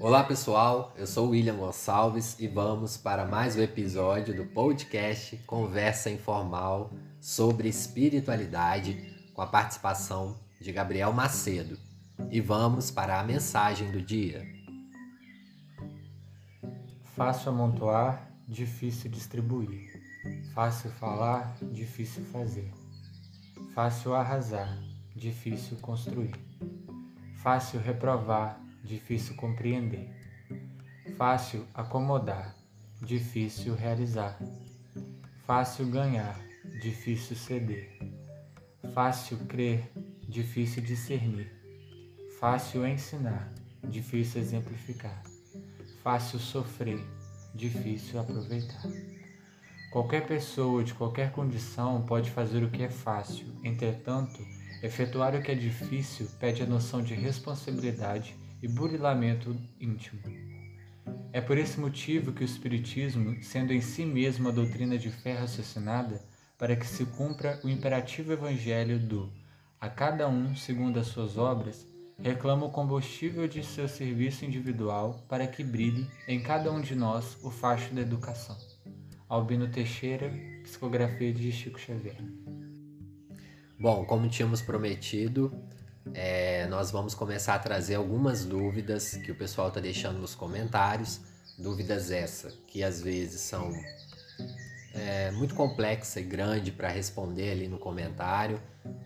Olá pessoal, eu sou William Gonçalves e vamos para mais um episódio do podcast Conversa Informal sobre Espiritualidade com a participação de Gabriel Macedo. E vamos para a mensagem do dia. Fácil amontoar, difícil distribuir. Fácil falar, difícil fazer. Fácil arrasar, difícil construir. Fácil reprovar, difícil compreender. Fácil acomodar, difícil realizar. Fácil ganhar, difícil ceder. Fácil crer, difícil discernir. Fácil ensinar, difícil exemplificar. Fácil sofrer, difícil aproveitar. Qualquer pessoa de qualquer condição pode fazer o que é fácil, entretanto, efetuar o que é difícil pede a noção de responsabilidade e burilamento íntimo. É por esse motivo que o Espiritismo, sendo em si mesmo a doutrina de fé raciocinada, para que se cumpra o imperativo evangelho do a cada um segundo as suas obras, reclama o combustível de seu serviço individual para que brilhe em cada um de nós o facho da educação. Albino Teixeira, psicografia de Chico Xavier. Bom, como tínhamos prometido, é, nós vamos começar a trazer algumas dúvidas que o pessoal está deixando nos comentários. Dúvidas essa que às vezes são é, muito complexa e grande para responder ali no comentário,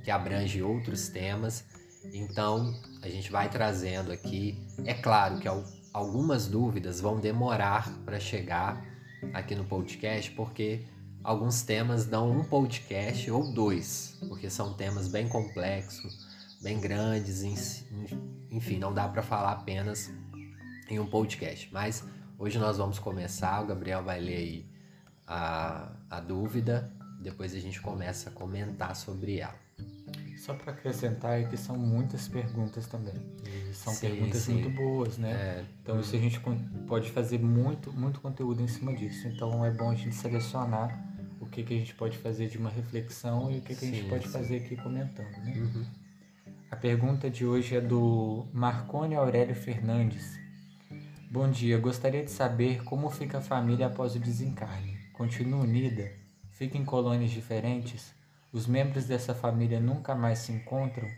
que abrange outros temas. Então a gente vai trazendo aqui. É claro que algumas dúvidas vão demorar para chegar aqui no podcast, porque alguns temas dão um podcast ou dois, porque são temas bem complexos bem grandes, enfim, não dá para falar apenas em um podcast. Mas hoje nós vamos começar, o Gabriel vai ler aí a, a dúvida, depois a gente começa a comentar sobre ela. Só para acrescentar é que são muitas perguntas também. E são sim, perguntas sim. muito boas, né? É. Então isso a gente pode fazer muito, muito conteúdo em cima disso. Então é bom a gente selecionar o que, que a gente pode fazer de uma reflexão e o que, que a gente pode sim. fazer aqui comentando, né? Uhum. Pergunta de hoje é do Marcone Aurélio Fernandes. Bom dia, gostaria de saber como fica a família após o desencarne. Continua unida? Fica em colônias diferentes? Os membros dessa família nunca mais se encontram?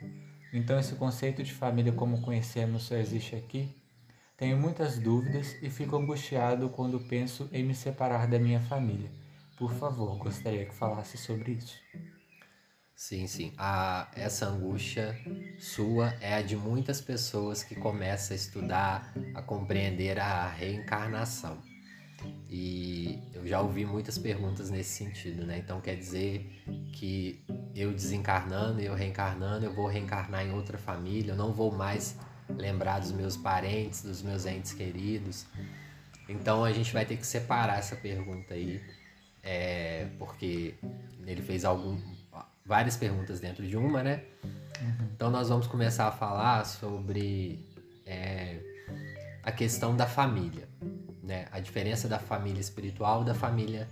Então esse conceito de família como conhecemos só existe aqui? Tenho muitas dúvidas e fico angustiado quando penso em me separar da minha família. Por favor, gostaria que falasse sobre isso. Sim, sim. A, essa angústia sua é a de muitas pessoas que começam a estudar, a compreender a reencarnação. E eu já ouvi muitas perguntas nesse sentido, né? Então quer dizer que eu desencarnando, eu reencarnando, eu vou reencarnar em outra família, eu não vou mais lembrar dos meus parentes, dos meus entes queridos. Então a gente vai ter que separar essa pergunta aí, é, porque ele fez algum, várias perguntas dentro de uma, né? Uhum. Então nós vamos começar a falar sobre é, a questão da família, né? A diferença da família espiritual e da família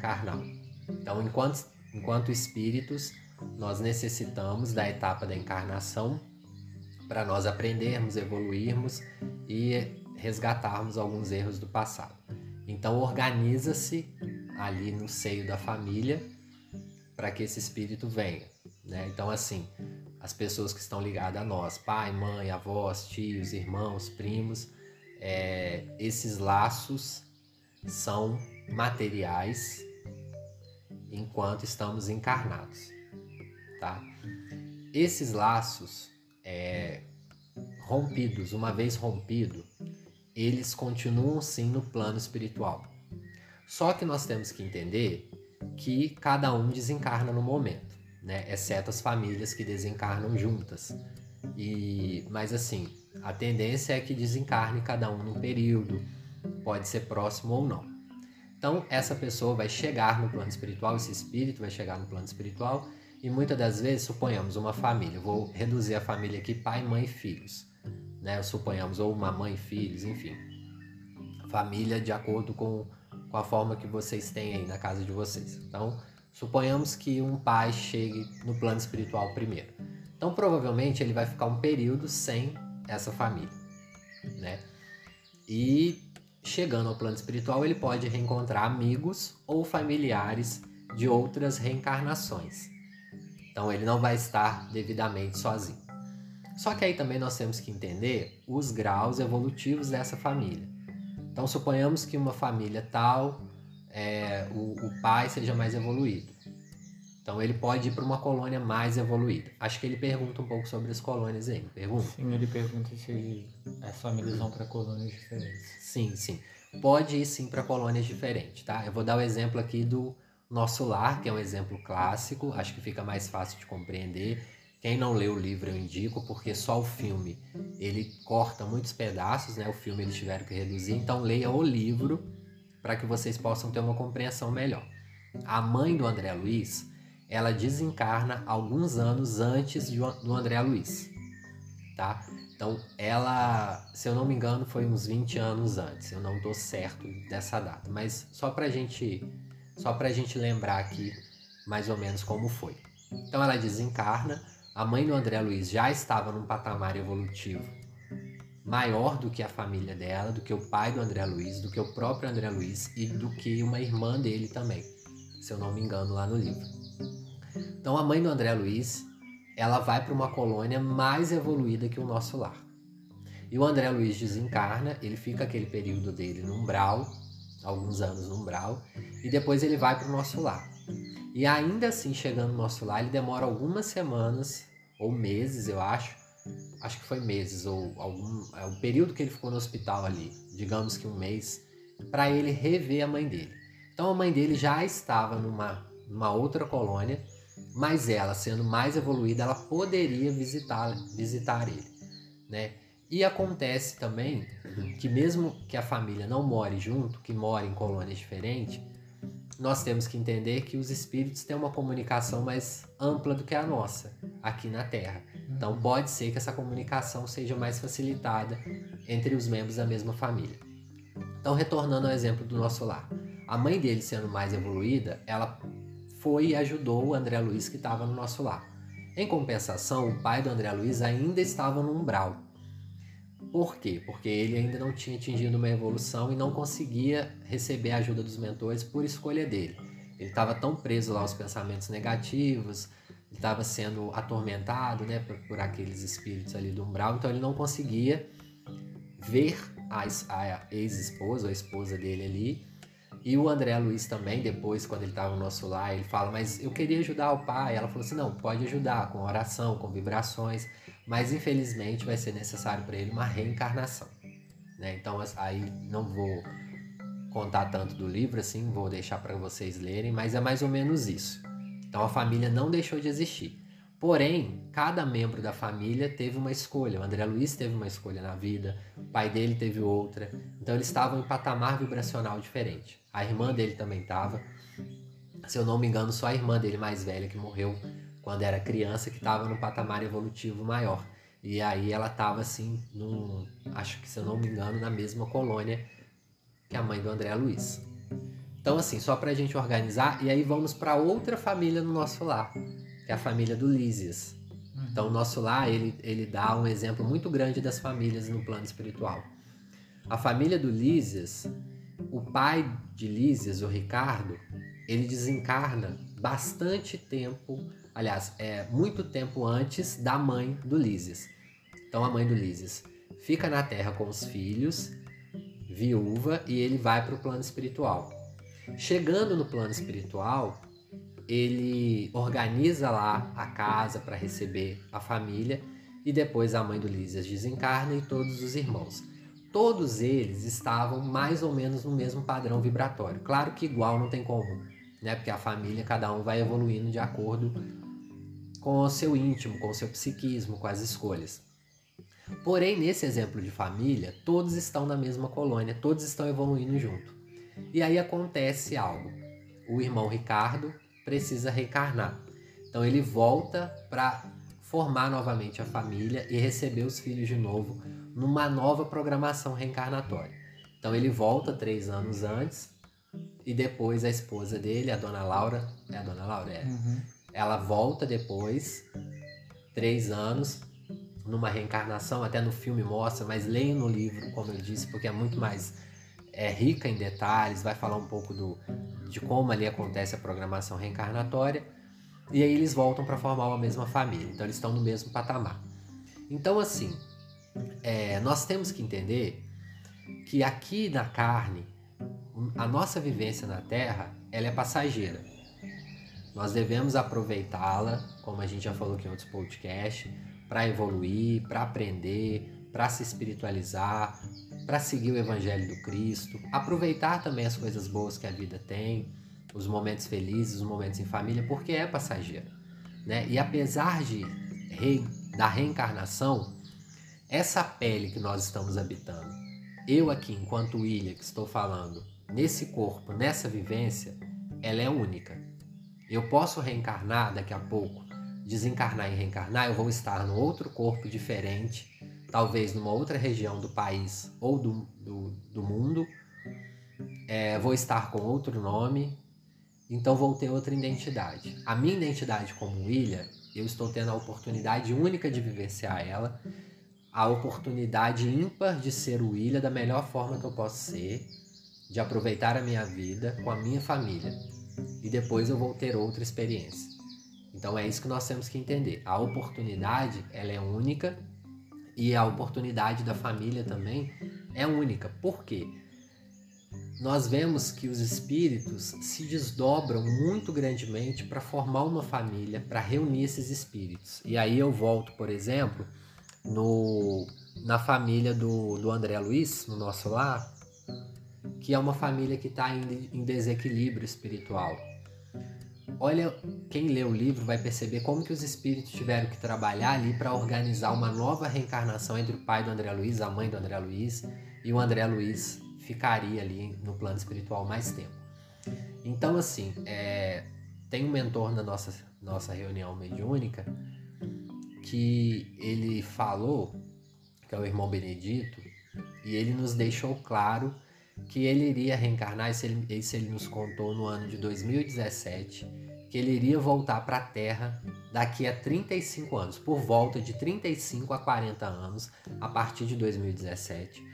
carnal. Então, enquanto, enquanto espíritos, nós necessitamos da etapa da encarnação para nós aprendermos, evoluirmos e resgatarmos alguns erros do passado. Então, organiza-se ali no seio da família para que esse espírito venha. Né? Então, assim, as pessoas que estão ligadas a nós, pai, mãe, avós, tios, irmãos, primos, é, esses laços são materiais enquanto estamos encarnados, tá? Esses laços é, rompidos, uma vez rompido, eles continuam sim no plano espiritual. Só que nós temos que entender que cada um desencarna no momento, né? Exceto as famílias que desencarnam juntas. E, mas assim, a tendência é que desencarne cada um num período, pode ser próximo ou não. Então, essa pessoa vai chegar no plano espiritual, esse espírito vai chegar no plano espiritual, e muitas das vezes, suponhamos uma família, vou reduzir a família aqui, pai, mãe e filhos, né? Suponhamos, ou uma mãe e filhos, enfim. Família de acordo com com a forma que vocês têm aí na casa de vocês. Então, suponhamos que um pai chegue no plano espiritual primeiro. Então, provavelmente ele vai ficar um período sem essa família, né? E chegando ao plano espiritual, ele pode reencontrar amigos ou familiares de outras reencarnações. Então ele não vai estar devidamente sozinho. Só que aí também nós temos que entender os graus evolutivos dessa família. Então suponhamos que uma família tal, é, o, o pai seja mais evoluído. Então ele pode ir para uma colônia mais evoluída. Acho que ele pergunta um pouco sobre as colônias aí, pergunta? Sim, ele pergunta se as famílias vão para colônias diferentes. Sim, sim. Pode ir sim para colônias diferentes, tá? Eu vou dar o exemplo aqui do Nosso Lar, que é um exemplo clássico, acho que fica mais fácil de compreender. Quem não leu o livro eu indico, porque só o filme ele corta muitos pedaços, né? O filme eles tiveram que reduzir, então leia o livro para que vocês possam ter uma compreensão melhor. A mãe do André Luiz, ela desencarna alguns anos antes do André Luiz, tá? Então, ela, se eu não me engano, foi uns 20 anos antes. Eu não tô certo dessa data, mas só pra gente, só pra gente lembrar aqui mais ou menos como foi. Então, ela desencarna. A mãe do André Luiz já estava num patamar evolutivo maior do que a família dela, do que o pai do André Luiz, do que o próprio André Luiz e do que uma irmã dele também, se eu não me engano lá no livro. Então a mãe do André Luiz, ela vai para uma colônia mais evoluída que o nosso lar. E o André Luiz desencarna, ele fica aquele período dele no umbral, alguns anos no umbral, e depois ele vai para o nosso lar. E ainda assim, chegando no nosso lar, ele demora algumas semanas, ou meses, eu acho, acho que foi meses, ou algum. É o período que ele ficou no hospital ali, digamos que um mês, para ele rever a mãe dele. Então a mãe dele já estava numa, numa outra colônia mas ela, sendo mais evoluída, ela poderia visitar, visitar ele, né? E acontece também que mesmo que a família não more junto, que more em colônias diferentes, nós temos que entender que os espíritos têm uma comunicação mais ampla do que a nossa aqui na Terra. Então pode ser que essa comunicação seja mais facilitada entre os membros da mesma família. Então retornando ao exemplo do nosso lar, a mãe dele sendo mais evoluída, ela foi e ajudou o André Luiz que estava no nosso lar. Em compensação, o pai do André Luiz ainda estava no umbral. Por quê? Porque ele ainda não tinha atingido uma evolução e não conseguia receber a ajuda dos mentores por escolha dele. Ele estava tão preso lá aos pensamentos negativos, estava sendo atormentado né, por, por, aqueles espíritos ali do umbral, então ele não conseguia ver a, a ex-esposa, a esposa dele ali, e o André Luiz também, depois, quando ele estava no nosso lar, ele fala: Mas eu queria ajudar o pai. Ela falou assim: Não, pode ajudar com oração, com vibrações, mas infelizmente vai ser necessário para ele uma reencarnação. Né? Então, aí não vou contar tanto do livro assim, vou deixar para vocês lerem, mas é mais ou menos isso. Então, a família não deixou de existir. Porém, cada membro da família teve uma escolha. O André Luiz teve uma escolha na vida, o pai dele teve outra. Então, eles estavam em patamar vibracional diferente. A irmã dele também estava. Se eu não me engano, só a irmã dele mais velha que morreu quando era criança que estava no patamar evolutivo maior. E aí ela estava assim, num, acho que se eu não me engano, na mesma colônia que a mãe do André Luiz. Então assim, só para a gente organizar e aí vamos para outra família no nosso lar, que é a família do Lísias. Uhum. Então o nosso lar ele, ele dá um exemplo muito grande das famílias no plano espiritual. A família do Lísias o pai de Lísias, o Ricardo, ele desencarna bastante tempo, aliás, é muito tempo antes da mãe do Lísias. Então a mãe do Lísias fica na Terra com os filhos, viúva, e ele vai para o plano espiritual. Chegando no plano espiritual, ele organiza lá a casa para receber a família e depois a mãe do Lísias desencarna e todos os irmãos todos eles estavam mais ou menos no mesmo padrão vibratório. Claro que igual não tem como, né? Porque a família, cada um vai evoluindo de acordo com o seu íntimo, com o seu psiquismo, com as escolhas. Porém, nesse exemplo de família, todos estão na mesma colônia, todos estão evoluindo junto. E aí acontece algo. O irmão Ricardo precisa reencarnar. Então ele volta para formar novamente a família e receber os filhos de novo numa nova programação reencarnatória. Então ele volta três anos antes e depois a esposa dele, a dona Laura, é a dona Laura, é. Uhum. Ela volta depois, três anos, numa reencarnação, até no filme mostra, mas leiam no livro, como eu disse, porque é muito mais é, rica em detalhes, vai falar um pouco do, de como ali acontece a programação reencarnatória, e aí eles voltam para formar uma mesma família, então eles estão no mesmo patamar. Então, assim, é, nós temos que entender que aqui na carne, a nossa vivência na Terra, ela é passageira. Nós devemos aproveitá-la, como a gente já falou aqui em outros podcasts, para evoluir, para aprender, para se espiritualizar, para seguir o Evangelho do Cristo, aproveitar também as coisas boas que a vida tem, os momentos felizes, os momentos em família, porque é passageiro. Né? E apesar de rei, da reencarnação, essa pele que nós estamos habitando, eu aqui, enquanto William, que estou falando, nesse corpo, nessa vivência, ela é única. Eu posso reencarnar daqui a pouco, desencarnar e reencarnar, eu vou estar no outro corpo diferente, talvez numa outra região do país ou do, do, do mundo, é, vou estar com outro nome, então vou ter outra identidade. A minha identidade como William, eu estou tendo a oportunidade única de vivenciar ela, a oportunidade ímpar de ser o William da melhor forma que eu posso ser, de aproveitar a minha vida com a minha família. E depois eu vou ter outra experiência. Então é isso que nós temos que entender. A oportunidade, ela é única e a oportunidade da família também é única. Por quê? Nós vemos que os espíritos se desdobram muito grandemente para formar uma família, para reunir esses espíritos. E aí eu volto, por exemplo, no, na família do, do André Luiz, no nosso lar, que é uma família que está em, desequilíbrio espiritual. Olha, quem lê o livro vai perceber como que os espíritos tiveram que trabalhar ali para organizar uma nova reencarnação entre o pai do André Luiz, a mãe do André Luiz, e o André Luiz ficaria ali no plano espiritual mais tempo. Então, assim, é, tem um mentor na nossa, nossa reunião mediúnica que ele falou, que é o irmão Benedito, e ele nos deixou claro que ele iria reencarnar, isso ele, isso ele nos contou no ano de 2017, que ele iria voltar para a Terra daqui a 35 anos, por volta de 35 a 40 anos, a partir de 2017.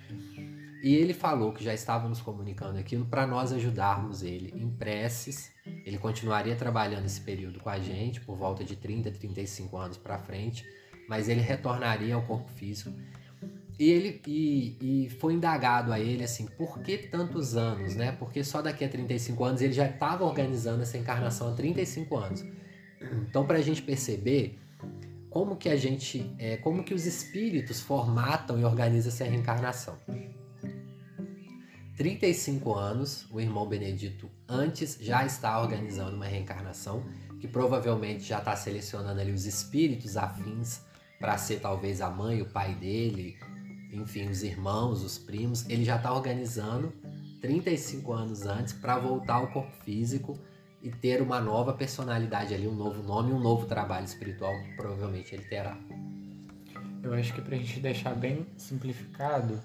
E ele falou que já estávamos comunicando aquilo para nós ajudarmos ele em preces. Ele continuaria trabalhando esse período com a gente, por volta de 30, 35 anos para frente, mas ele retornaria ao corpo físico e ele e, e, foi indagado a ele assim, por que tantos anos, né? Porque só daqui a 35 anos ele já estava organizando essa encarnação há 35 anos. Então, para a gente perceber como que a gente, é, como que os espíritos formatam e organizam essa reencarnação. 35 anos, o irmão Benedito antes já está organizando uma reencarnação, que provavelmente já está selecionando ali os espíritos afins para ser talvez a mãe, o pai dele, enfim, os irmãos, os primos, ele já está organizando 35 anos antes para voltar ao corpo físico e ter uma nova personalidade ali, um novo nome, um novo trabalho espiritual que provavelmente ele terá. Eu acho que para a gente deixar bem simplificado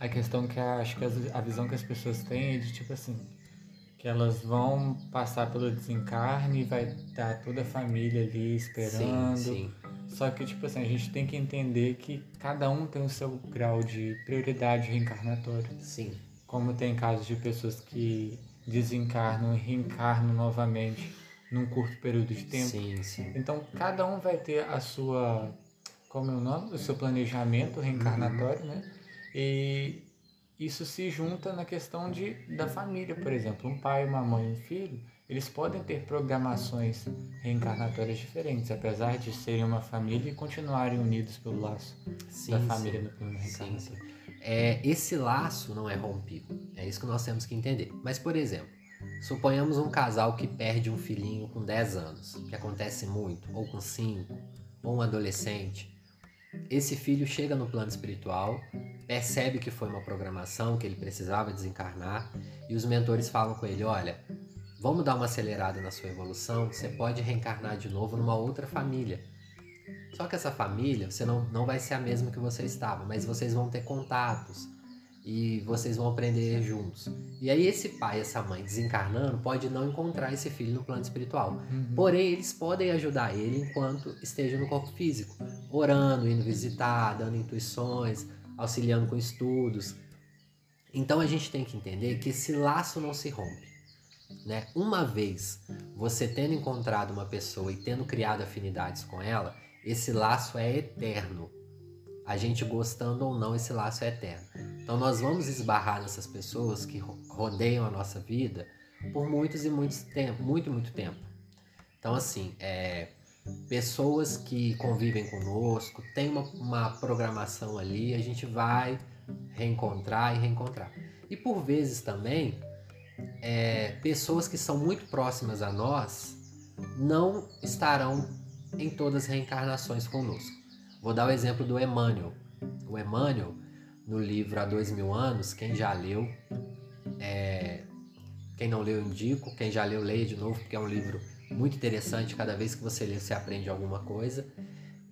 a questão que a, acho que a visão que as pessoas têm é de tipo assim que elas vão passar pelo desencarne e vai estar toda a família ali esperando. Sim, sim. Só que, tipo assim, a gente tem que entender que cada um tem o seu grau de prioridade reencarnatória. Sim. Como tem casos de pessoas que desencarnam e reencarnam novamente num curto período de tempo. Sim, sim. Então, cada um vai ter a sua, como é o nome? O seu planejamento reencarnatório, uhum. né? E isso se junta na questão de, da família, por exemplo. Um pai, uma mãe, um filho eles podem ter programações reencarnatórias diferentes, apesar de serem uma família e continuarem unidos pelo laço sim, da família sim. no plano reencarnatório. É, esse laço não é rompido, é isso que nós temos que entender. Mas, por exemplo, suponhamos um casal que perde um filhinho com 10 anos, que acontece muito, ou com 5, ou um adolescente. Esse filho chega no plano espiritual, percebe que foi uma programação, que ele precisava desencarnar, e os mentores falam com ele: olha, Vamos dar uma acelerada na sua evolução, você pode reencarnar de novo numa outra família. Só que essa família, você não, não vai ser a mesma que você estava, mas vocês vão ter contatos. e vocês vão aprender juntos. E aí esse pai, essa mãe desencarnando pode não encontrar esse filho no plano espiritual. Uhum. Porém, eles podem ajudar ele enquanto esteja no corpo físico, orando, indo visitar, dando intuições, auxiliando com estudos. Então a gente tem que entender que esse laço não se rompe. Né? Uma vez você tendo encontrado uma pessoa e tendo criado afinidades com ela, esse laço é eterno. A gente gostando ou não, esse laço é eterno. Então nós vamos esbarrar nessas pessoas que rodeiam a nossa vida por muitos e muitos tempo, muito muito tempo. Então assim, é, pessoas que convivem conosco, tem uma, uma programação ali, a gente vai reencontrar e reencontrar. E por vezes também, é, pessoas que são muito próximas a nós não estarão em todas as reencarnações conosco. Vou dar o exemplo do Emmanuel. O Emmanuel, no livro Há Dois Mil Anos, quem já leu, é, quem não leu, indico. Quem já leu, leia de novo, porque é um livro muito interessante. Cada vez que você lê, você aprende alguma coisa.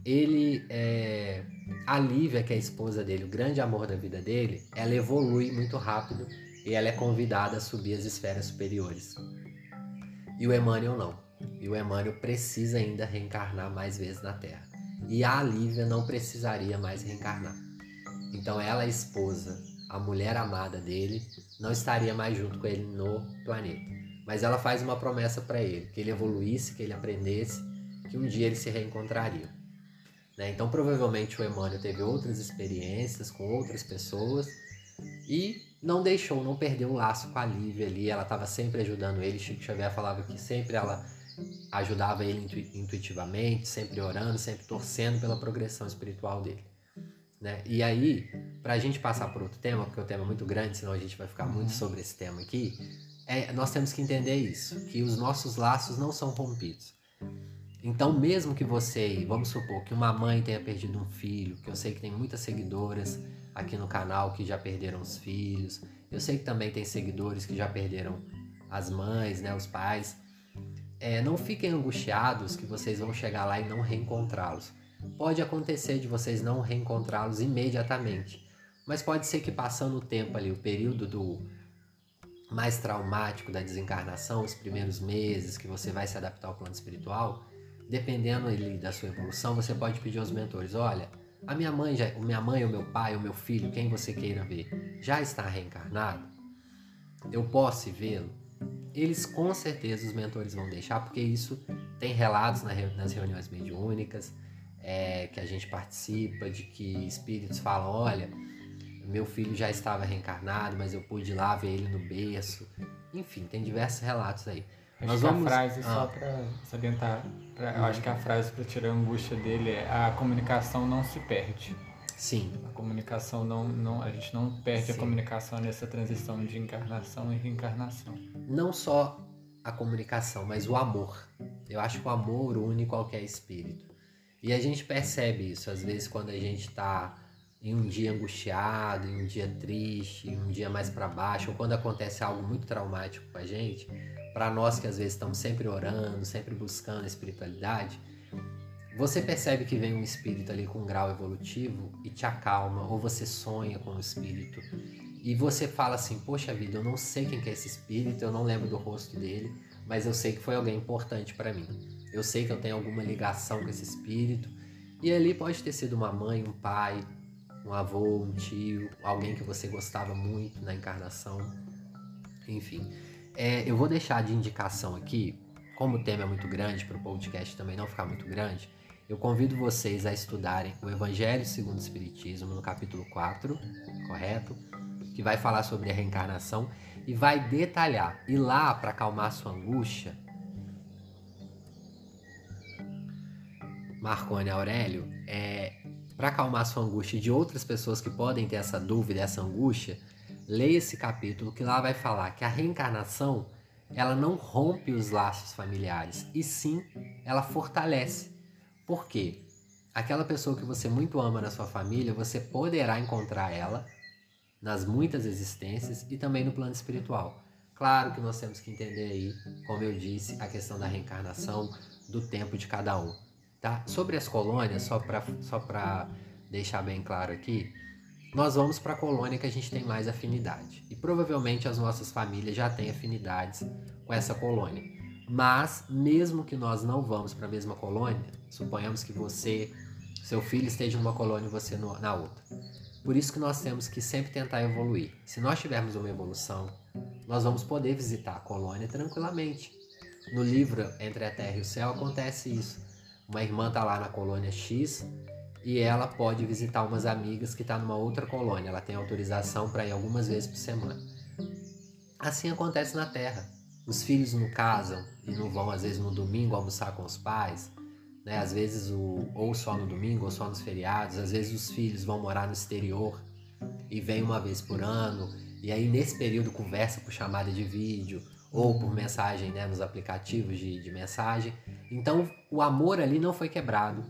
Ele, é, a Lívia, que é a esposa dele, o grande amor da vida dele, ela evolui muito rápido e ela é convidada a subir as esferas superiores. E o Emmanuel não. E o Emmanuel precisa ainda reencarnar mais vezes na Terra. E a Lívia não precisaria mais reencarnar. Então ela, a esposa, a mulher amada dele, não estaria mais junto com ele no planeta. Mas ela faz uma promessa para ele, que ele evoluísse, que ele aprendesse, que um dia eles se reencontrariam. Né? Então provavelmente o Emmanuel teve outras experiências com outras pessoas e não deixou, não perdeu o laço com a Lívia ali. Ela estava sempre ajudando ele. Chico Xavier falava que sempre ela ajudava ele intuitivamente, sempre orando, sempre torcendo pela progressão espiritual dele. Né? E aí, para a gente passar por outro tema, porque o tema é muito grande, senão a gente vai ficar muito uhum. sobre esse tema aqui, é, nós temos que entender isso, que os nossos laços não são rompidos. Então, mesmo que você, vamos supor que uma mãe tenha perdido um filho, que eu sei que tem muitas seguidoras aqui no canal que já perderam os filhos, eu sei que também tem seguidores que já perderam as mães, né, os pais. É, não fiquem angustiados que vocês vão chegar lá e não reencontrá-los. Pode acontecer de vocês não reencontrá-los imediatamente, mas pode ser que passando o tempo ali, o período do mais traumático da desencarnação, os primeiros meses que você vai se adaptar ao plano espiritual, dependendo ali da sua evolução, você pode pedir aos mentores, olha, a minha mãe, já, minha mãe, o meu pai, o meu filho, quem você queira ver, já está reencarnado? Eu posso vê-lo? Eles com certeza os mentores vão deixar, porque isso tem relatos nas reuniões mediúnicas, é, que a gente participa, de que espíritos falam, olha, meu filho já estava reencarnado, mas eu pude ir lá ver ele no berço. Enfim, tem diversos relatos aí. Acho Nós vamos... a frase, ah. só para salientar, pra, eu acho que a frase para tirar a angústia dele é a comunicação não se perde. Sim. A comunicação não, não a gente não perde Sim. a comunicação nessa transição de encarnação e reencarnação. Não só a comunicação, mas o amor. Eu acho que o amor une qualquer espírito. E a gente percebe isso, às vezes, quando a gente está em um dia angustiado, em um dia triste, em um dia mais para baixo, ou quando acontece algo muito traumático com a gente, para nós que às vezes estamos sempre orando, sempre buscando a espiritualidade, você percebe que vem um espírito ali com um grau evolutivo e te acalma, ou você sonha com o espírito e você fala assim: Poxa vida, eu não sei quem que é esse espírito, eu não lembro do rosto dele, mas eu sei que foi alguém importante para mim. Eu sei que eu tenho alguma ligação com esse espírito. E ali pode ter sido uma mãe, um pai, um avô, um tio, alguém que você gostava muito na encarnação. Enfim, é, eu vou deixar de indicação aqui, como o tema é muito grande, para o podcast também não ficar muito grande, eu convido vocês a estudarem o Evangelho segundo o Espiritismo, no capítulo 4, correto? Que vai falar sobre a reencarnação e vai detalhar. E lá, para acalmar sua angústia, Marconi Aurélio, é, para acalmar sua angústia de outras pessoas que podem ter essa dúvida, essa angústia, leia esse capítulo que lá vai falar que a reencarnação ela não rompe os laços familiares e sim ela fortalece. Por quê? Aquela pessoa que você muito ama na sua família, você poderá encontrar ela nas muitas existências e também no plano espiritual. Claro que nós temos que entender aí, como eu disse, a questão da reencarnação, do tempo de cada um. Tá? Sobre as colônias, só para só deixar bem claro aqui, nós vamos para a colônia que a gente tem mais afinidade. E provavelmente as nossas famílias já têm afinidades com essa colônia. Mas, mesmo que nós não vamos para a mesma colônia, suponhamos que você, seu filho esteja numa colônia e você na outra. Por isso que nós temos que sempre tentar evoluir. Se nós tivermos uma evolução, nós vamos poder visitar a colônia tranquilamente. No livro Entre a Terra e o Céu acontece isso. Uma irmã está lá na colônia X e ela pode visitar umas amigas que tá numa outra colônia. Ela tem autorização para ir algumas vezes por semana. Assim acontece na Terra. Os filhos não casam e não vão às vezes no domingo almoçar com os pais, né? Às vezes o, ou só no domingo ou só nos feriados. Às vezes os filhos vão morar no exterior e vêm uma vez por ano e aí nesse período conversa por chamada de vídeo ou por mensagem, né? Nos aplicativos de, de mensagem. Então o amor ali não foi quebrado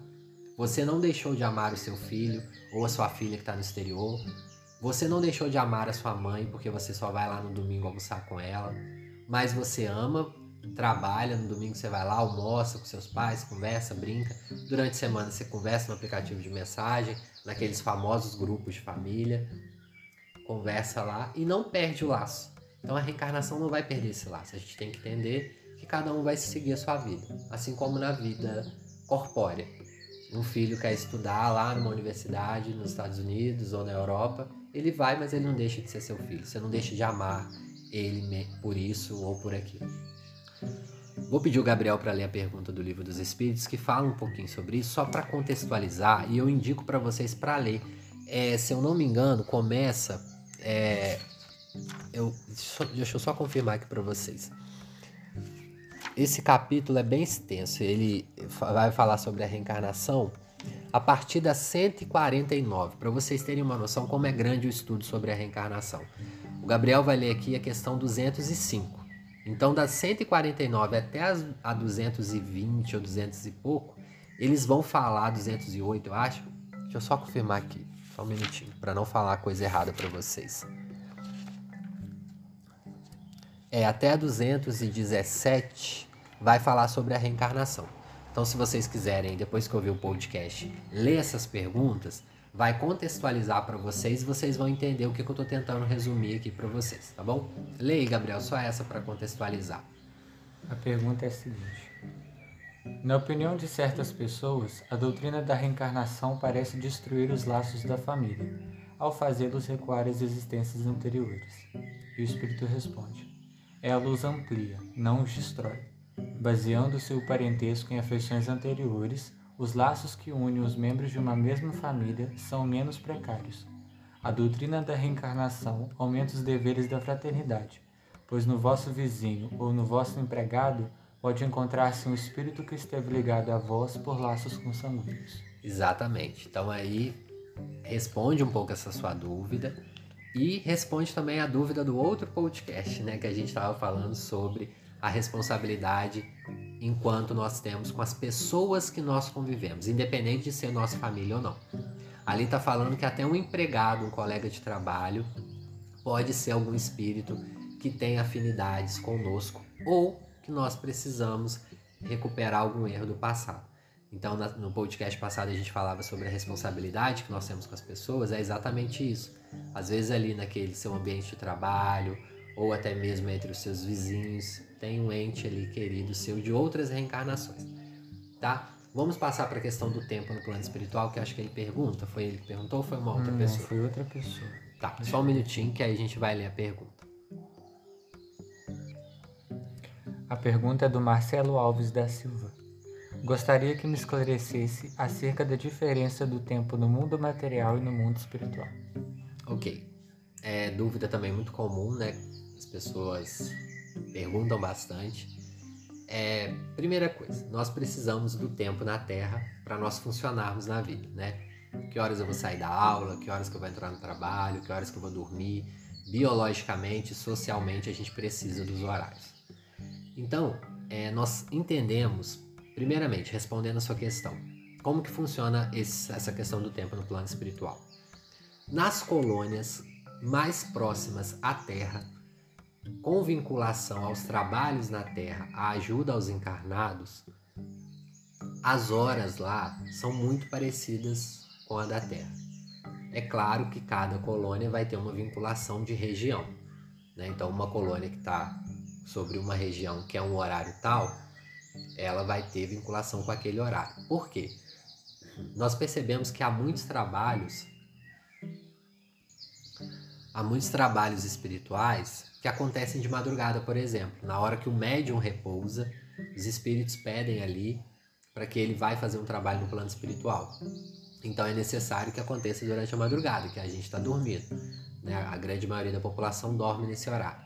você não deixou de amar o seu filho ou a sua filha que está no exterior. Você não deixou de amar a sua mãe porque você só vai lá no domingo almoçar com ela. Mas você ama, trabalha, no domingo você vai lá, almoça com seus pais, conversa, brinca. Durante a semana você conversa no aplicativo de mensagem, naqueles famosos grupos de família. Conversa lá e não perde o laço. Então a reencarnação não vai perder esse laço. A gente tem que entender que cada um vai seguir a sua vida, assim como na vida corpórea um filho quer estudar lá numa universidade nos Estados Unidos ou na Europa, ele vai, mas ele não deixa de ser seu filho. Você não deixa de amar ele por isso ou por aquilo. Vou pedir o Gabriel para ler a pergunta do Livro dos Espíritos, que fala um pouquinho sobre isso, só para contextualizar, e eu indico para vocês para ler. É, se eu não me engano, começa. É, eu, deixa eu só confirmar aqui para vocês. Esse capítulo é bem extenso. Ele vai falar sobre a reencarnação a partir da 149, para vocês terem uma noção como é grande o estudo sobre a reencarnação. O Gabriel vai ler aqui a questão 205. Então, das 149 até a 220 ou 200 e pouco, eles vão falar 208, eu acho. Deixa eu só confirmar aqui, só um minutinho, para não falar coisa errada para vocês. É até a 217 vai falar sobre a reencarnação. Então, se vocês quiserem, depois que ouvir o podcast, ler essas perguntas, vai contextualizar para vocês e vocês vão entender o que, que eu estou tentando resumir aqui para vocês, tá bom? Leia, Gabriel, só essa para contextualizar. A pergunta é a seguinte: Na opinião de certas pessoas, a doutrina da reencarnação parece destruir os laços da família, ao fazê-los recuar às existências anteriores. E o Espírito responde: É a luz amplia, não os destrói. Baseando seu parentesco em afeições anteriores, os laços que unem os membros de uma mesma família são menos precários. A doutrina da reencarnação aumenta os deveres da fraternidade, pois no vosso vizinho ou no vosso empregado pode encontrar-se um espírito que esteve ligado a vós por laços consanguíneos. Exatamente. Então aí responde um pouco essa sua dúvida e responde também a dúvida do outro podcast, né, que a gente estava falando sobre a responsabilidade enquanto nós temos com as pessoas que nós convivemos, independente de ser nossa família ou não. Ali está falando que até um empregado, um colega de trabalho, pode ser algum espírito que tem afinidades conosco ou que nós precisamos recuperar algum erro do passado. Então, no podcast passado a gente falava sobre a responsabilidade que nós temos com as pessoas, é exatamente isso. Às vezes ali naquele seu ambiente de trabalho ou até mesmo entre os seus vizinhos, tem um ente ali querido seu de outras reencarnações, tá? Vamos passar para a questão do tempo no plano espiritual, que acho que ele pergunta. Foi ele que perguntou ou foi uma outra Não, pessoa? Foi outra pessoa. Tá, só um minutinho que aí a gente vai ler a pergunta. A pergunta é do Marcelo Alves da Silva. Gostaria que me esclarecesse acerca da diferença do tempo no mundo material e no mundo espiritual. Ok. É dúvida também muito comum, né? As pessoas perguntam bastante. É, primeira coisa, nós precisamos do tempo na Terra para nós funcionarmos na vida, né? Que horas eu vou sair da aula, que horas que eu vou entrar no trabalho, que horas que eu vou dormir. Biologicamente, socialmente, a gente precisa dos horários. Então, é, nós entendemos, primeiramente, respondendo a sua questão, como que funciona esse, essa questão do tempo no plano espiritual. Nas colônias mais próximas à Terra, com vinculação aos trabalhos na Terra, a ajuda aos encarnados, as horas lá são muito parecidas com a da Terra. É claro que cada colônia vai ter uma vinculação de região. Né? Então, uma colônia que está sobre uma região que é um horário tal, ela vai ter vinculação com aquele horário. Por quê? Nós percebemos que há muitos trabalhos, há muitos trabalhos espirituais que acontecem de madrugada, por exemplo, na hora que o médium repousa, os espíritos pedem ali para que ele vai fazer um trabalho no plano espiritual. Então é necessário que aconteça durante a madrugada, que a gente está dormindo. Né? A grande maioria da população dorme nesse horário.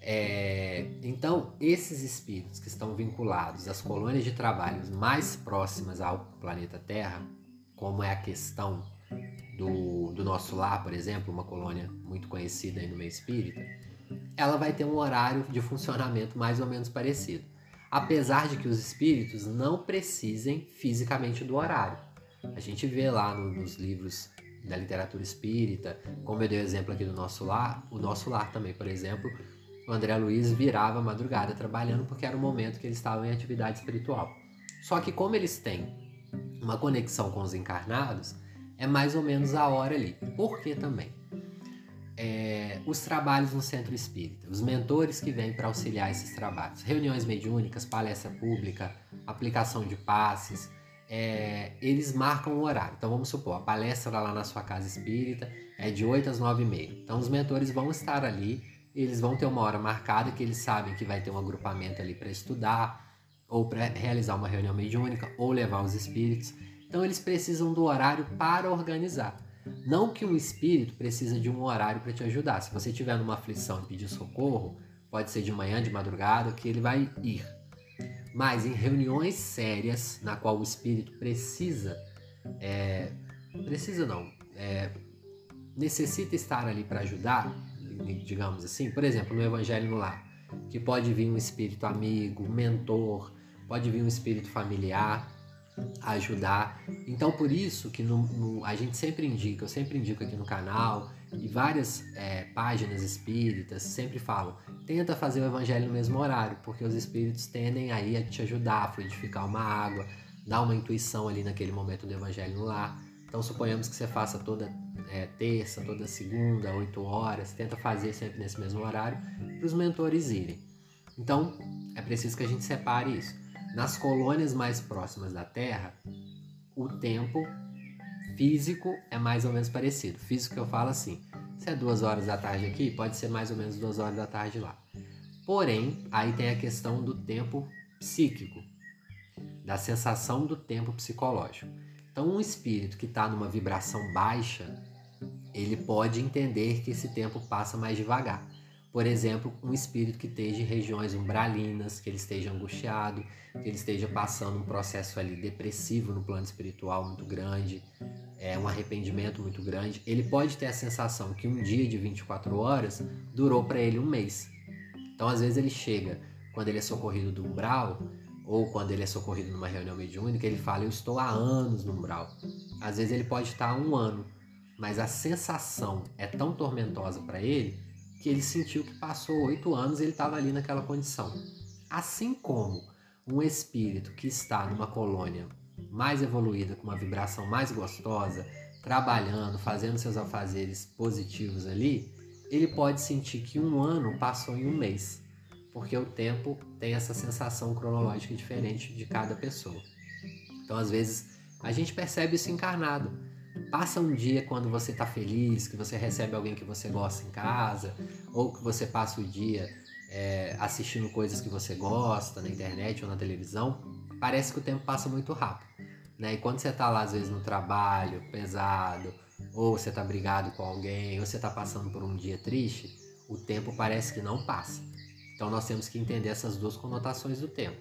É, então, esses espíritos que estão vinculados às colônias de trabalho mais próximas ao planeta Terra, como é a questão do, do nosso lar, por exemplo, uma colônia muito conhecida aí no meio espírita, ela vai ter um horário de funcionamento mais ou menos parecido. Apesar de que os espíritos não precisem fisicamente do horário. A gente vê lá no, nos livros da literatura espírita, como eu dei o exemplo aqui do nosso lar, o nosso lar também, por exemplo, o André Luiz virava madrugada trabalhando porque era o momento que eles estavam em atividade espiritual. Só que como eles têm uma conexão com os encarnados, é mais ou menos a hora ali. Por que também? É, os trabalhos no centro espírita, os mentores que vêm para auxiliar esses trabalhos, reuniões mediúnicas, palestra pública, aplicação de passes, é, eles marcam o horário. Então vamos supor, a palestra lá na sua casa espírita é de 8 às 9 e meia. Então os mentores vão estar ali eles vão ter uma hora marcada que eles sabem que vai ter um agrupamento ali para estudar, ou para realizar uma reunião mediúnica, ou levar os espíritos. Então eles precisam do horário para organizar. Não que um espírito precisa de um horário para te ajudar. Se você tiver numa aflição e pedir socorro, pode ser de manhã, de madrugada, que ele vai ir. Mas em reuniões sérias, na qual o espírito precisa, é, precisa não, é, necessita estar ali para ajudar, digamos assim, por exemplo, no Evangelho no Lar, que pode vir um espírito amigo, mentor, pode vir um espírito familiar ajudar. Então, por isso que no, no, a gente sempre indica, eu sempre indico aqui no canal e várias é, páginas espíritas sempre falam, tenta fazer o evangelho no mesmo horário, porque os espíritos tendem aí a te ajudar a fluidificar uma água, dar uma intuição ali naquele momento do evangelho no lar. Então, suponhamos que você faça toda é, terça, toda segunda, 8 horas, tenta fazer sempre nesse mesmo horário para os mentores irem. Então, é preciso que a gente separe isso. Nas colônias mais próximas da Terra, o tempo físico é mais ou menos parecido. Físico que eu falo assim, se é duas horas da tarde aqui, pode ser mais ou menos duas horas da tarde lá. Porém, aí tem a questão do tempo psíquico, da sensação do tempo psicológico. Então, um espírito que está numa vibração baixa, ele pode entender que esse tempo passa mais devagar. Por exemplo, um espírito que esteja em regiões umbralinas, que ele esteja angustiado, que ele esteja passando um processo ali depressivo no plano espiritual muito grande, é um arrependimento muito grande, ele pode ter a sensação que um dia de 24 horas durou para ele um mês. Então, às vezes ele chega, quando ele é socorrido do umbral, ou quando ele é socorrido numa reunião mediúnica, ele fala: Eu estou há anos no umbral. Às vezes ele pode estar há um ano, mas a sensação é tão tormentosa para ele que ele sentiu que passou oito anos e ele estava ali naquela condição. Assim como um espírito que está numa colônia mais evoluída, com uma vibração mais gostosa, trabalhando, fazendo seus afazeres positivos ali, ele pode sentir que um ano passou em um mês porque o tempo tem essa sensação cronológica diferente de cada pessoa. Então, às vezes, a gente percebe isso encarnado. Passa um dia quando você está feliz, que você recebe alguém que você gosta em casa, ou que você passa o dia é, assistindo coisas que você gosta na internet ou na televisão, parece que o tempo passa muito rápido. Né? E quando você está lá, às vezes, no trabalho pesado, ou você está brigado com alguém, ou você está passando por um dia triste, o tempo parece que não passa. Então nós temos que entender essas duas conotações do tempo.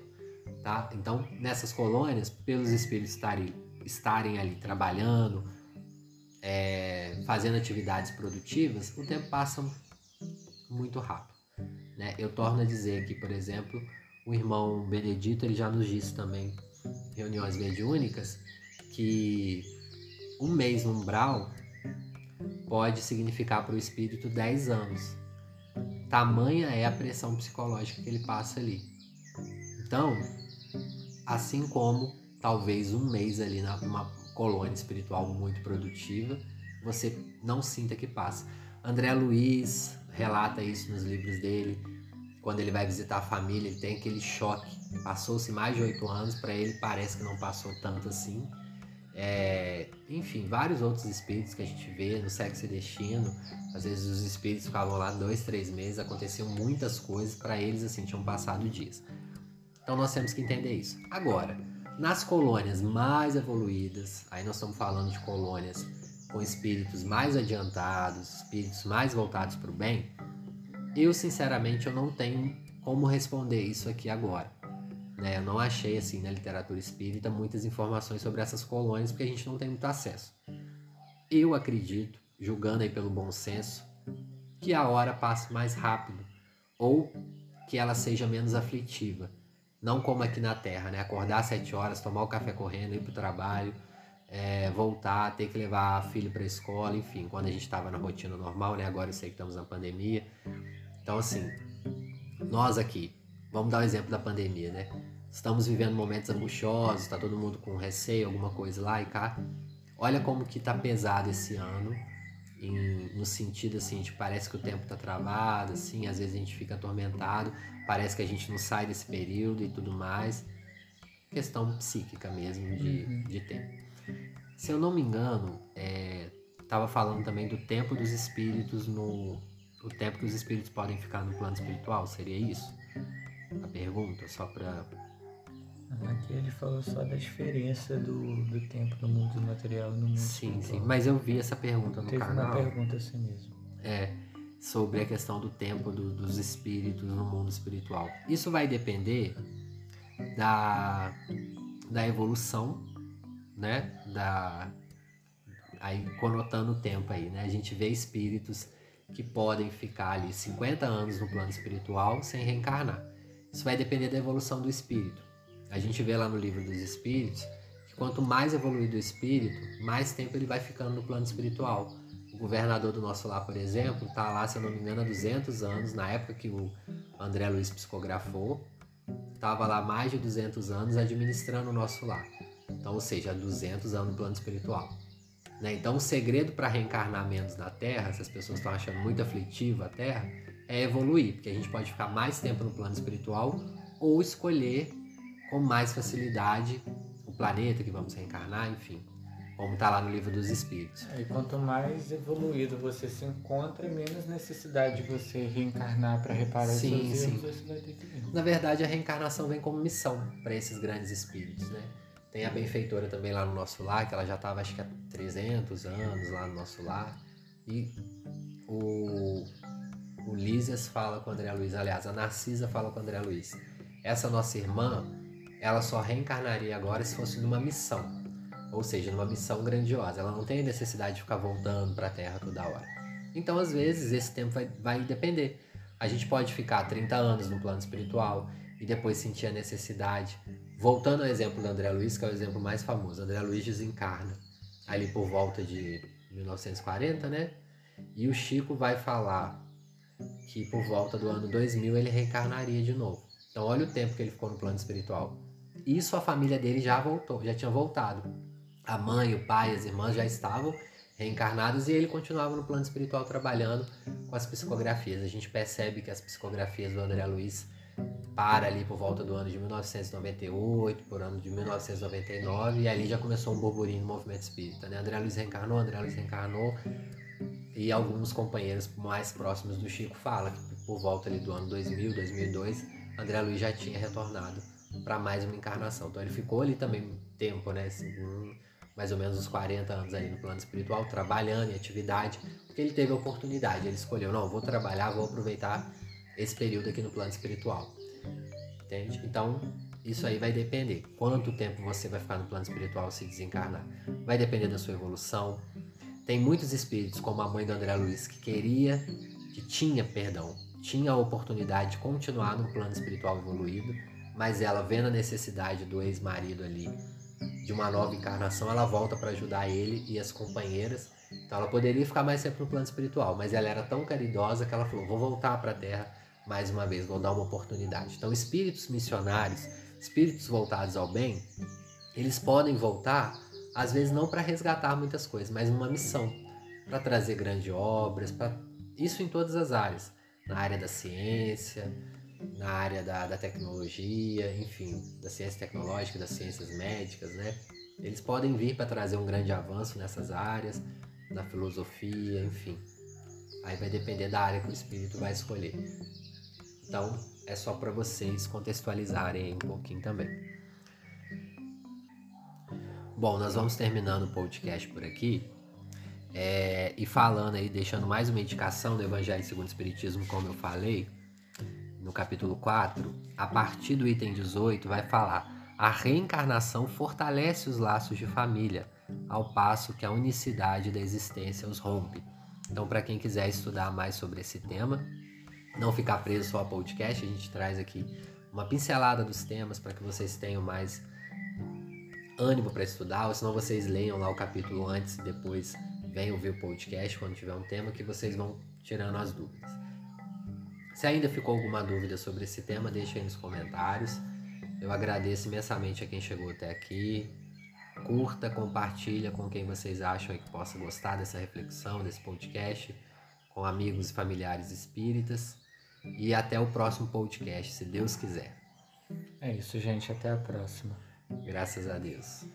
Tá? Então, nessas colônias, pelos espíritos estarem, estarem ali trabalhando, é, fazendo atividades produtivas, o tempo passa muito rápido. Né? Eu torno a dizer aqui, por exemplo, o irmão Benedito ele já nos disse também, reuniões mediúnicas, que um mês umbral pode significar para o espírito 10 anos. Tamanha é a pressão psicológica que ele passa ali. Então, assim como talvez um mês ali numa colônia espiritual muito produtiva, você não sinta que passa. André Luiz relata isso nos livros dele. Quando ele vai visitar a família, ele tem aquele choque. Passou-se mais de oito anos, para ele parece que não passou tanto assim. É, enfim, vários outros espíritos que a gente vê no Sexo e Destino. Às vezes os espíritos ficavam lá dois, três meses, aconteciam muitas coisas, para eles assim tinham passado dias. Então nós temos que entender isso. Agora, nas colônias mais evoluídas, aí nós estamos falando de colônias com espíritos mais adiantados, espíritos mais voltados para o bem, eu sinceramente eu não tenho como responder isso aqui agora. Né? Eu não achei assim na literatura espírita muitas informações sobre essas colônias porque a gente não tem muito acesso. Eu acredito, julgando aí pelo bom senso, que a hora passe mais rápido ou que ela seja menos aflitiva. Não como aqui na Terra, né? Acordar às 7 horas, tomar o café correndo, ir para o trabalho, é, voltar, ter que levar filho para a escola, enfim, quando a gente estava na rotina normal, né? Agora eu sei que estamos na pandemia. Então, assim, nós aqui, vamos dar o um exemplo da pandemia, né? Estamos vivendo momentos angustiosos, está todo mundo com receio, alguma coisa lá e cá. Olha como que tá pesado esse ano, em, no sentido assim, de parece que o tempo tá travado, assim, às vezes a gente fica atormentado, parece que a gente não sai desse período e tudo mais. Questão psíquica mesmo de, uhum. de tempo. Se eu não me engano, estava é, falando também do tempo dos espíritos no. O tempo que os espíritos podem ficar no plano espiritual, seria isso? A pergunta, só para Aqui ele falou só da diferença do, do tempo no mundo material e no mundo Sim, espiritual. sim. Mas eu vi essa pergunta no Teve canal. Teve uma pergunta assim mesmo. É, sobre a questão do tempo do, dos espíritos no mundo espiritual. Isso vai depender da, da evolução, né? Da, aí conotando o tempo aí, né? A gente vê espíritos que podem ficar ali 50 anos no plano espiritual sem reencarnar. Isso vai depender da evolução do espírito. A gente vê lá no livro dos espíritos que quanto mais evoluído o espírito, mais tempo ele vai ficando no plano espiritual. O governador do nosso lar, por exemplo, está lá, se eu não me engano, há 200 anos, na época que o André Luiz psicografou, estava lá mais de 200 anos administrando o nosso lar. Então, ou seja, 200 anos no plano espiritual. Né? Então, o segredo para reencarnar menos na Terra, se as pessoas estão achando muito aflitiva a Terra, é evoluir, porque a gente pode ficar mais tempo no plano espiritual ou escolher com mais facilidade o planeta que vamos reencarnar, enfim, como está lá no livro dos Espíritos. E quanto mais evoluído você se encontra, menos necessidade de você reencarnar para reparar sim, seus erros você vai ter que vir. Na verdade, a reencarnação vem como missão para esses grandes espíritos, né? Tem a benfeitora também lá no nosso lar, que ela já estava acho que há 300 anos lá no nosso lar. E o, o fala com o André Luiz, aliás, a Narcisa fala com o André Luiz. Essa nossa irmã, ela só reencarnaria agora se fosse numa missão, ou seja, numa missão grandiosa. Ela não tem necessidade de ficar voltando para a Terra toda hora. Então, às vezes, esse tempo vai, vai depender. A gente pode ficar 30 anos no plano espiritual e depois sentir a necessidade. Voltando ao exemplo do André Luiz, que é o exemplo mais famoso. André Luiz desencarna ali por volta de 1940, né? E o Chico vai falar que por volta do ano 2000 ele reencarnaria de novo. Então, olha o tempo que ele ficou no plano espiritual. Isso a família dele já voltou, já tinha voltado. A mãe, o pai, as irmãs já estavam reencarnados e ele continuava no plano espiritual trabalhando com as psicografias. A gente percebe que as psicografias do André Luiz para ali por volta do ano de 1998, por ano de 1999, e ali já começou um burburinho no movimento espírita. Né? André Luiz reencarnou, André Luiz reencarnou, e alguns companheiros mais próximos do Chico falam que por volta ali do ano 2000, 2002, André Luiz já tinha retornado para mais uma encarnação. Então ele ficou ali também tempo, né? Assim, mais ou menos uns 40 anos aí no plano espiritual, trabalhando em atividade, porque ele teve a oportunidade, ele escolheu, não, vou trabalhar, vou aproveitar esse período aqui no plano espiritual. Entende? Então, isso aí vai depender. Quanto tempo você vai ficar no plano espiritual se desencarnar? Vai depender da sua evolução. Tem muitos espíritos, como a mãe do André Luiz, que queria, que tinha, perdão, tinha a oportunidade de continuar no plano espiritual evoluído, mas ela vendo a necessidade do ex-marido ali de uma nova encarnação, ela volta para ajudar ele e as companheiras. Então ela poderia ficar mais tempo no plano espiritual, mas ela era tão caridosa que ela falou: "Vou voltar para a Terra mais uma vez, vou dar uma oportunidade". Então espíritos missionários, espíritos voltados ao bem, eles podem voltar às vezes não para resgatar muitas coisas, mas uma missão. para trazer grandes obras, para isso em todas as áreas, na área da ciência, na área da, da tecnologia, enfim, da ciência tecnológica, das ciências médicas, né? Eles podem vir para trazer um grande avanço nessas áreas, na filosofia, enfim. Aí vai depender da área que o espírito vai escolher. Então, é só para vocês contextualizarem um pouquinho também. Bom, nós vamos terminando o podcast por aqui. É, e falando aí, deixando mais uma indicação do Evangelho segundo o Espiritismo, como eu falei, no capítulo 4, a partir do item 18, vai falar: a reencarnação fortalece os laços de família, ao passo que a unicidade da existência os rompe. Então, para quem quiser estudar mais sobre esse tema, não ficar preso só ao podcast, a gente traz aqui uma pincelada dos temas para que vocês tenham mais ânimo para estudar, ou senão vocês leiam lá o capítulo antes e depois venham ver o podcast quando tiver um tema que vocês vão tirando as dúvidas. Se ainda ficou alguma dúvida sobre esse tema, deixe aí nos comentários. Eu agradeço imensamente a quem chegou até aqui. Curta, compartilha com quem vocês acham que possa gostar dessa reflexão, desse podcast, com amigos e familiares espíritas. E até o próximo podcast, se Deus quiser. É isso, gente. Até a próxima. Graças a Deus.